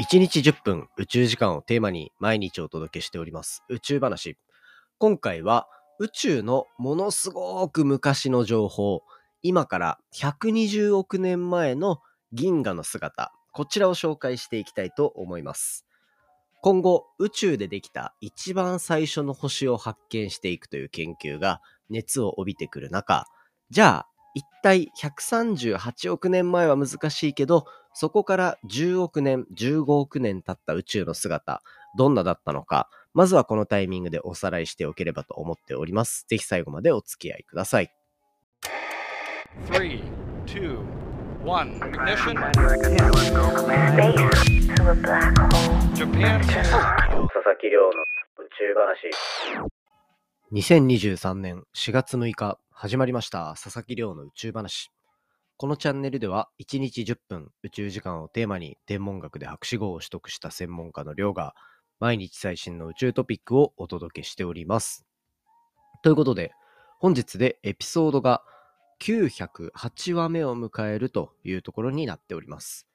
1日10分宇宙時間をテーマに毎日お届けしております宇宙話。今回は宇宙のものすごく昔の情報、今から120億年前の銀河の姿、こちらを紹介していきたいと思います。今後宇宙でできた一番最初の星を発見していくという研究が熱を帯びてくる中、じゃあ一体138億年前は難しいけど、そこから10億年、15億年経った宇宙の姿、どんなだったのか、まずはこのタイミングでおさらいしておければと思っております。ぜひ最後までお付き合いください。3、2、1、ignition. Japan. 佐々木亮の宇宙話。2023年4月6日始まりました佐々木亮の宇宙話。このチャンネルでは1日10分宇宙時間をテーマに天文学で博士号を取得した専門家の亮が毎日最新の宇宙トピックをお届けしております。ということで本日でエピソードが908話目を迎えるというところになっております。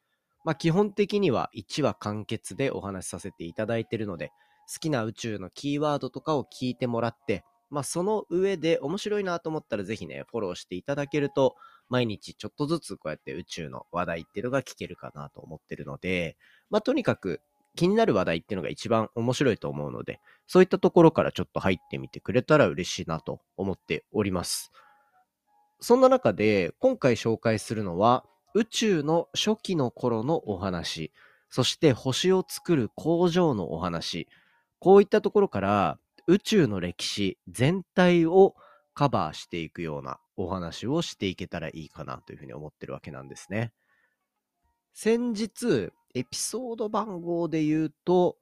まあ基本的には1話完結でお話しさせていただいているので好きな宇宙のキーワードとかを聞いてもらってまあその上で面白いなと思ったらぜひねフォローしていただけると毎日ちょっとずつこうやって宇宙の話題っていうのが聞けるかなと思ってるので、まあとにかく気になる話題っていうのが一番面白いと思うので、そういったところからちょっと入ってみてくれたら嬉しいなと思っております。そんな中で今回紹介するのは宇宙の初期の頃のお話、そして星を作る工場のお話、こういったところから宇宙の歴史全体をカバーしていくようなお話をしていけたらいいかなというふうに思ってるわけなんですね。先日、エピソード番号で言うと、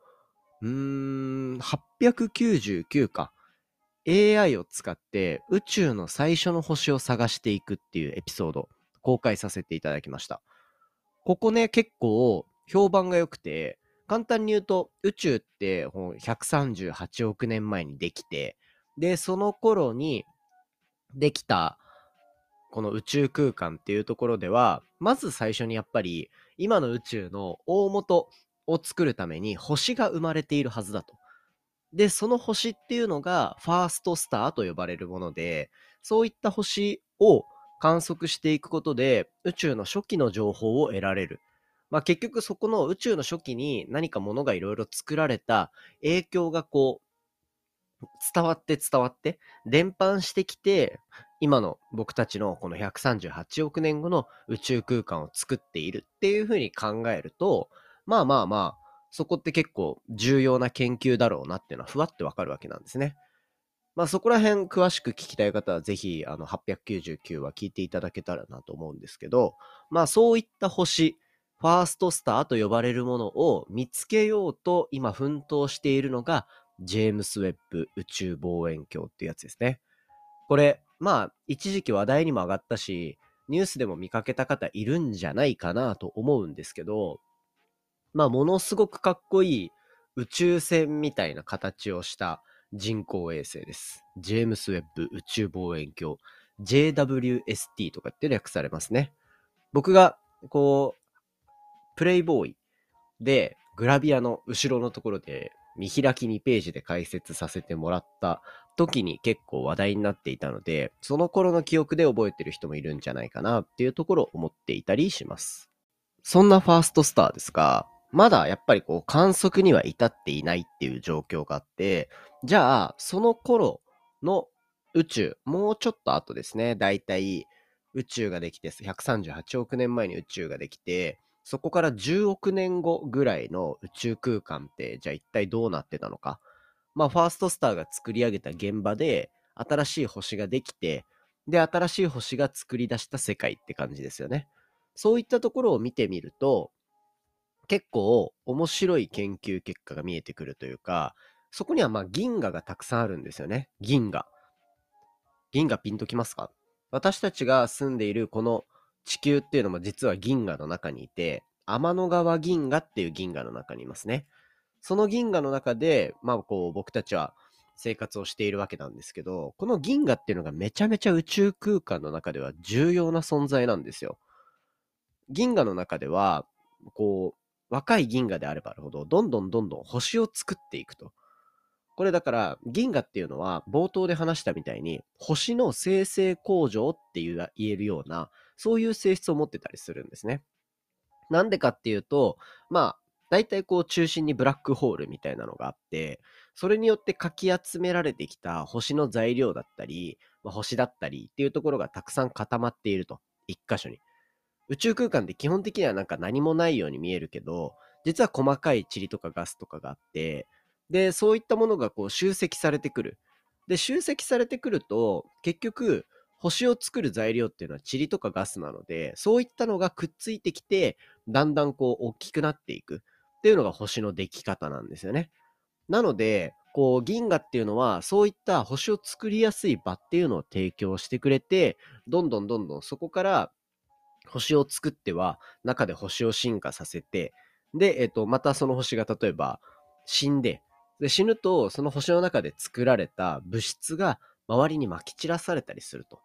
うーん、899か。AI を使って宇宙の最初の星を探していくっていうエピソード公開させていただきました。ここね、結構評判が良くて、簡単に言うと宇宙って138億年前にできて、で、その頃にできたこの宇宙空間っていうところではまず最初にやっぱり今の宇宙の大元を作るために星が生まれているはずだと。で、その星っていうのがファーストスターと呼ばれるもので、そういった星を観測していくことで宇宙の初期の情報を得られる。まあ結局そこの宇宙の初期に何かものがいろいろ作られた影響がこう伝わって伝わって、伝播してきて、今の僕たちのこの138億年後の宇宙空間を作っているっていうふうに考えると、まあまあまあ、そこって結構重要な研究だろうなっていうのはふわってわかるわけなんですね。まあそこら辺詳しく聞きたい方はぜひあの899は聞いていただけたらなと思うんですけど、まあそういった星、ファーストスターと呼ばれるものを見つけようと今奮闘しているのがジェームス・ウェッブ宇宙望遠鏡っていうやつですね。これ、まあ、一時期話題にも上がったし、ニュースでも見かけた方いるんじゃないかなと思うんですけど、まあ、ものすごくかっこいい宇宙船みたいな形をした人工衛星です。ジェームス・ウェッブ宇宙望遠鏡。JWST とかって略されますね。僕が、こう、プレイボーイで、グラビアの後ろのところで見開き2ページで解説させてもらった時に結構話題になっていたので、その頃の記憶で覚えてる人もいるんじゃないかなっていうところを思っていたりします。そんなファーストスターですが、まだやっぱりこう観測には至っていないっていう状況があって、じゃあその頃の宇宙、もうちょっと後ですね、だいたい宇宙ができて、138億年前に宇宙ができて、そこから10億年後ぐらいの宇宙空間って、じゃあ一体どうなってたのか。まあ、ファーストスターが作り上げた現場で、新しい星ができて、で、新しい星が作り出した世界って感じですよね。そういったところを見てみると、結構面白い研究結果が見えてくるというか、そこにはまあ銀河がたくさんあるんですよね。銀河。銀河ピンときますか？私たちが住んでいるこの地球っていうのも実は銀河の中にいて、天の川銀河っていう銀河の中にいますね。その銀河の中で、まあこう僕たちは生活をしているわけなんですけど、この銀河っていうのがめちゃめちゃ宇宙空間の中では重要な存在なんですよ。銀河の中では、こう、若い銀河であればあるほど、どんどんどんどん星を作っていくと。これだから、銀河っていうのは、冒頭で話したみたいに、星の生成工場っていう言えるような、そういう性質を持ってたりするんですね。なんでかっていうと、まあ、大体こう中心にブラックホールみたいなのがあって、それによってかき集められてきた星の材料だったり、まあ、星だったりっていうところがたくさん固まっていると。一箇所に。宇宙空間って基本的にはなんか何もないように見えるけど、実は細かい塵とかガスとかがあって、で、そういったものがこう集積されてくる。で、集積されてくると、結局、星を作る材料っていうのは塵とかガスなので、そういったのがくっついてきて、だんだんこう大きくなっていくっていうのが星の出来方なんですよね。なので、こう銀河っていうのはそういった星を作りやすい場っていうのを提供してくれて、どんどんどんどんそこから星を作っては、中で星を進化させて、で、えっ、と、またその星が例えば死んで、で、死ぬと、その星の中で作られた物質が周りに撒き散らされたりすると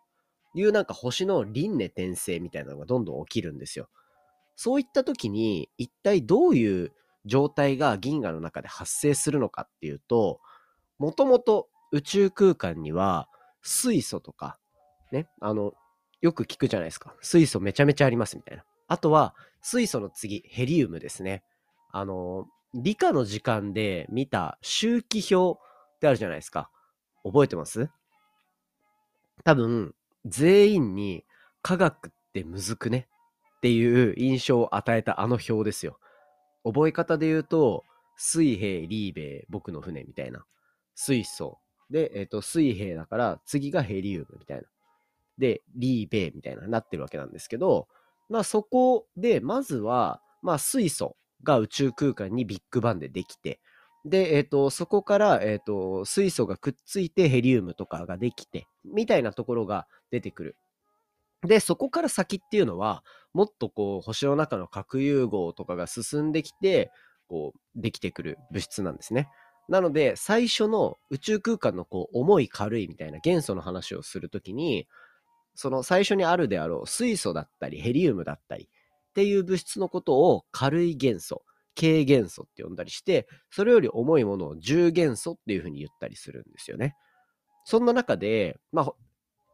いうなんか星の輪廻転生みたいなのがどんどん起きるんですよ。そういった時に一体どういう状態が銀河の中で発生するのかっていうと、もともと宇宙空間には水素とか、ね、あの、よく聞くじゃないですか。水素めちゃめちゃありますみたいな。あとは、水素の次、ヘリウムですね。あの、理科の時間で見た周期表ってあるじゃないですか。覚えてます？多分、全員に科学ってむずくね？っていう印象を与えたあの表ですよ。覚え方で言うと、水平、リーベイ、僕の船みたいな。水素。で、えっ、ー、と、水平だから、次がヘリウムみたいな。で、リーベイみたいななってるわけなんですけど、まあそこで、まずは、まあ水素が宇宙空間にビッグバンでできて、で、えっ、ー、と、そこから、えっ、ー、と、水素がくっついてヘリウムとかができて、みたいなところが出てくる。で、そこから先っていうのは、もっとこう、星の中の核融合とかが進んできて、こう、できてくる物質なんですね。なので、最初の宇宙空間のこう、重い軽いみたいな元素の話をするときに、その最初にあるであろう水素だったりヘリウムだったりっていう物質のことを軽い元素、軽元素って呼んだりして、それより重いものを重元素っていうふうに言ったりするんですよね。そんな中で、まあ、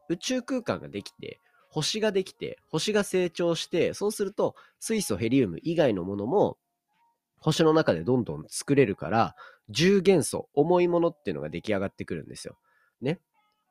宇宙空間ができて、星ができて、星が成長して、そうすると水素、ヘリウム以外のものも星の中でどんどん作れるから、重元素、重いものっていうのが出来上がってくるんですよ。ね。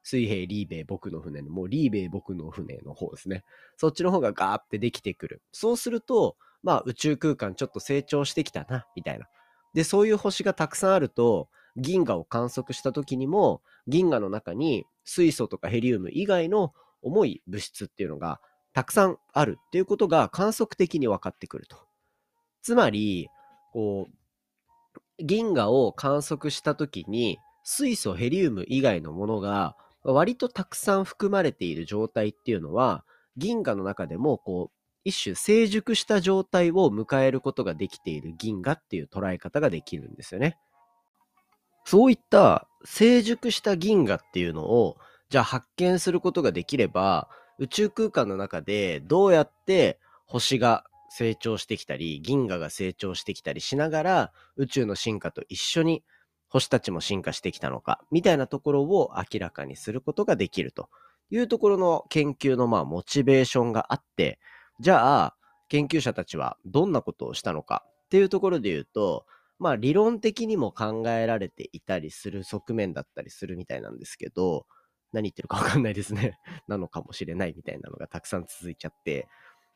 水平リーベイ僕の船の、もうリーベイ僕の船の方ですね。そっちの方がガーってできてくる。そうすると、まあ宇宙空間ちょっと成長してきたな、みたいな。で、そういう星がたくさんあると、銀河を観測した時にも、銀河の中に水素とかヘリウム以外の重い物質っていうのがたくさんあるっていうことが観測的に分かってくると。つまり、こう、銀河を観測した時に水素、ヘリウム以外のものが割とたくさん含まれている状態っていうのは、銀河の中でも、こう、一種成熟した状態を迎えることができている銀河っていう捉え方ができるんですよね。そういった成熟した銀河っていうのを、じゃあ発見することができれば、宇宙空間の中でどうやって星が成長してきたり、銀河が成長してきたりしながら、宇宙の進化と一緒に星たちも進化してきたのか、みたいなところを明らかにすることができるというところの研究のまあモチベーションがあって、じゃあ、研究者たちはどんなことをしたのかっていうところで言うと、まあ理論的にも考えられていたりする側面だったりするみたいなんですけど、何言ってるかわかんないですね なのかもしれないみたいなのがたくさん続いちゃって、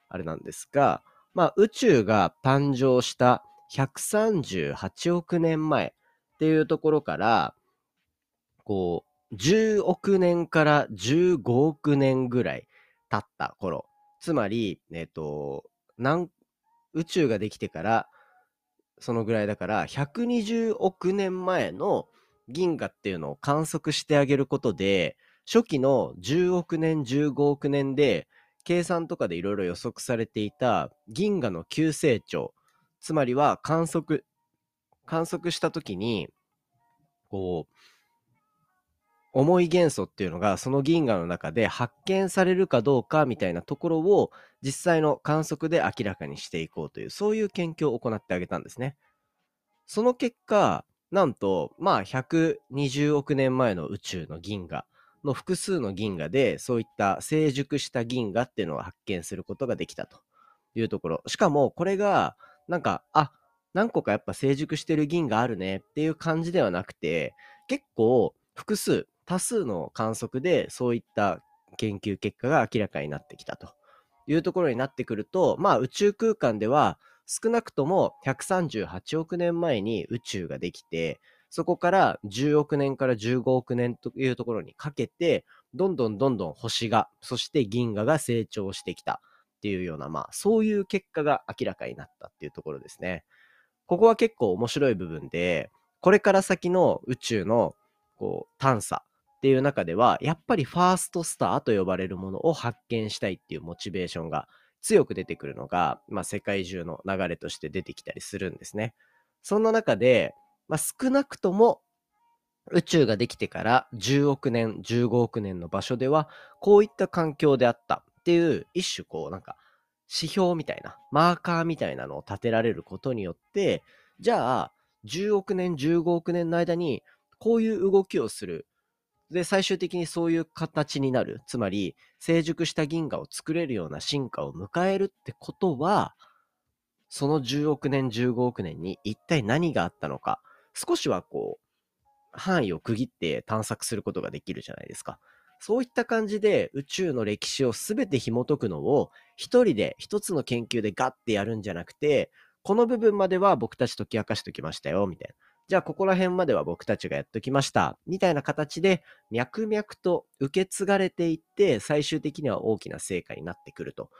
あれなんですが、まあ宇宙が誕生した138億年前っていうところから、こう、10億年から15億年ぐらい経った頃。つまり、えっ、と、なん宇宙ができてから、そのぐらいだから、120億年前の銀河っていうのを観測してあげることで、初期の10億年、15億年で、計算とかでいろいろ予測されていた銀河の急成長、つまりは観測観測した時に、こう、重い元素っていうのがその銀河の中で発見されるかどうかみたいなところを実際の観測で明らかにしていこうというそういう研究を行ってあげたんですね。その結果なんとまあ120億年前の宇宙の銀河の複数の銀河でそういった成熟した銀河っていうのを発見することができたというところしかもこれがなんかあ何個かやっぱ成熟してる銀があるねっていう感じではなくて、結構複数、多数の観測でそういった研究結果が明らかになってきたというところになってくると、まあ宇宙空間では少なくとも138億年前に宇宙ができて、そこから10億年から15億年というところにかけて、どんどんどんどん星が、そして銀河が成長してきたっていうような、まあそういう結果が明らかになったっていうところですね。ここは結構面白い部分で、これから先の宇宙のこう探査っていう中では、やっぱりファーストスターと呼ばれるものを発見したいっていうモチベーションが強く出てくるのが、まあ、世界中の流れとして出てきたりするんですね。そんな中で、まあ、少なくとも宇宙ができてから10億年、15億年の場所では、こういった環境であったっていう、一種こう、なんか、指標みたいな、マーカーみたいなのを立てられることによって、じゃあ、10億年、15億年の間に、こういう動きをする。で、最終的にそういう形になる。つまり、成熟した銀河を作れるような進化を迎えるってことは、その10億年、15億年に一体何があったのか、少しはこう、範囲を区切って探索することができるじゃないですか。そういった感じで宇宙の歴史をすべて紐解くのを一人で一つの研究でガッてやるんじゃなくて、この部分までは僕たち解き明かしときましたよ、みたいな。じゃあここら辺までは僕たちがやっときました、みたいな形で脈々と受け継がれていって、最終的には大きな成果になってくると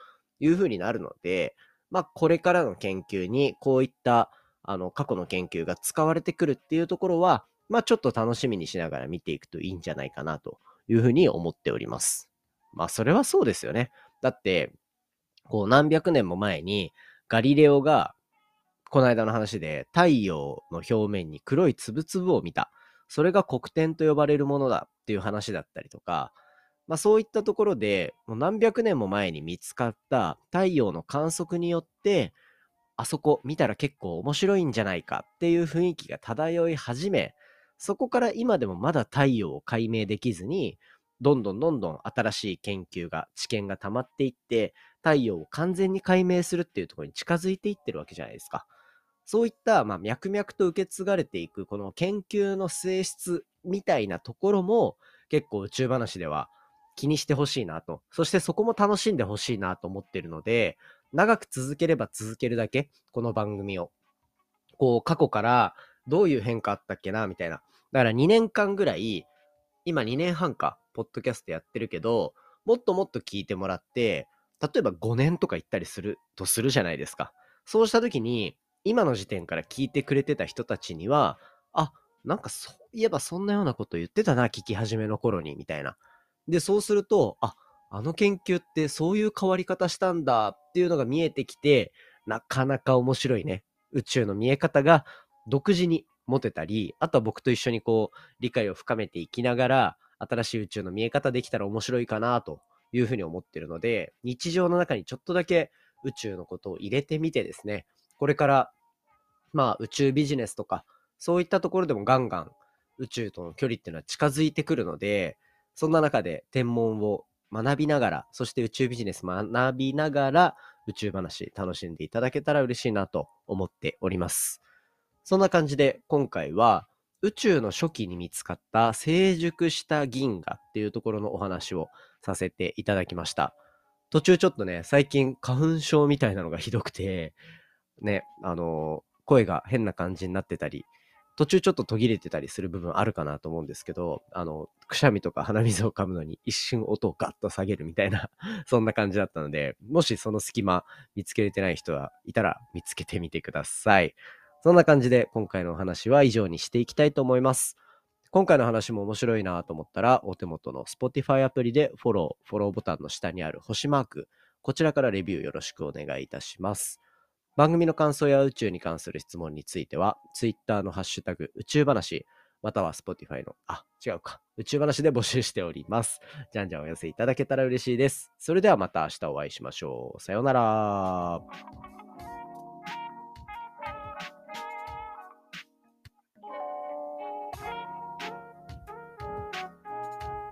いうふうになるので、まあこれからの研究にこういったあの過去の研究が使われてくるっていうところは、まあちょっと楽しみにしながら見ていくといいんじゃないかなというふうに思っております。まあ、それはそうですよね。だって、こう、何百年も前に、ガリレオが、この間の話で、太陽の表面に黒い粒々を見た。それが黒点と呼ばれるものだっていう話だったりとか、まあ、そういったところで、もう何百年も前に見つかった太陽の観測によって、あそこ見たら結構面白いんじゃないかっていう雰囲気が漂い始め、そこから今でもまだ太陽を解明できずに、どんどんどんどん新しい研究が、知見が溜まっていって、太陽を完全に解明するっていうところに近づいていってるわけじゃないですか。そういった、まあ、脈々と受け継がれていく、この研究の性質みたいなところも、結構宇宙話では気にしてほしいなと。そしてそこも楽しんでほしいなと思ってるので、長く続ければ続けるだけ、この番組を。こう、過去からどういう変化あったっけな、みたいな。だから2年間ぐらい、今2年半か、ポッドキャストやってるけど、もっともっと聞いてもらって、例えば5年とか言ったりするとするじゃないですか。そうした時に、今の時点から聞いてくれてた人たちには、あ、なんかそういえばそんなようなこと言ってたな、聞き始めの頃に、みたいな。で、そうすると、あ、あの研究ってそういう変わり方したんだっていうのが見えてきて、なかなか面白いね。宇宙の見え方が独自に持てたり、あとは僕と一緒にこう、理解を深めていきながら、新しい宇宙の見え方できたら面白いかなというふうに思ってるので、日常の中にちょっとだけ宇宙のことを入れてみてですね、これから、まあ宇宙ビジネスとか、そういったところでもガンガン宇宙との距離っていうのは近づいてくるので、そんな中で天文を学びながら、そして宇宙ビジネス学びながら、宇宙話楽しんでいただけたら嬉しいなと思っております。そんな感じで今回は宇宙の初期に見つかった成熟した銀河っていうところのお話をさせていただきました。途中ちょっとね、最近花粉症みたいなのがひどくて、ね、あの声が変な感じになってたり、途中ちょっと途切れてたりする部分あるかなと思うんですけど、あの、くしゃみとか鼻水を噛むのに一瞬音をガッと下げるみたいな そんな感じだったので、もしその隙間見つけれてない人はいたら見つけてみてください。そんな感じで今回のお話は以上にしていきたいと思います。今回の話も面白いなと思ったら、お手元の Spotify アプリでフォロー、フォローボタンの下にある星マーク、こちらからレビューよろしくお願いいたします。番組の感想や宇宙に関する質問については、Twitter のハッシュタグ宇宙話、または Spotify の、あ、違うか、宇宙話で募集しております。じゃんじゃんお寄せいただけたら嬉しいです。それではまた明日お会いしましょう。さようなら。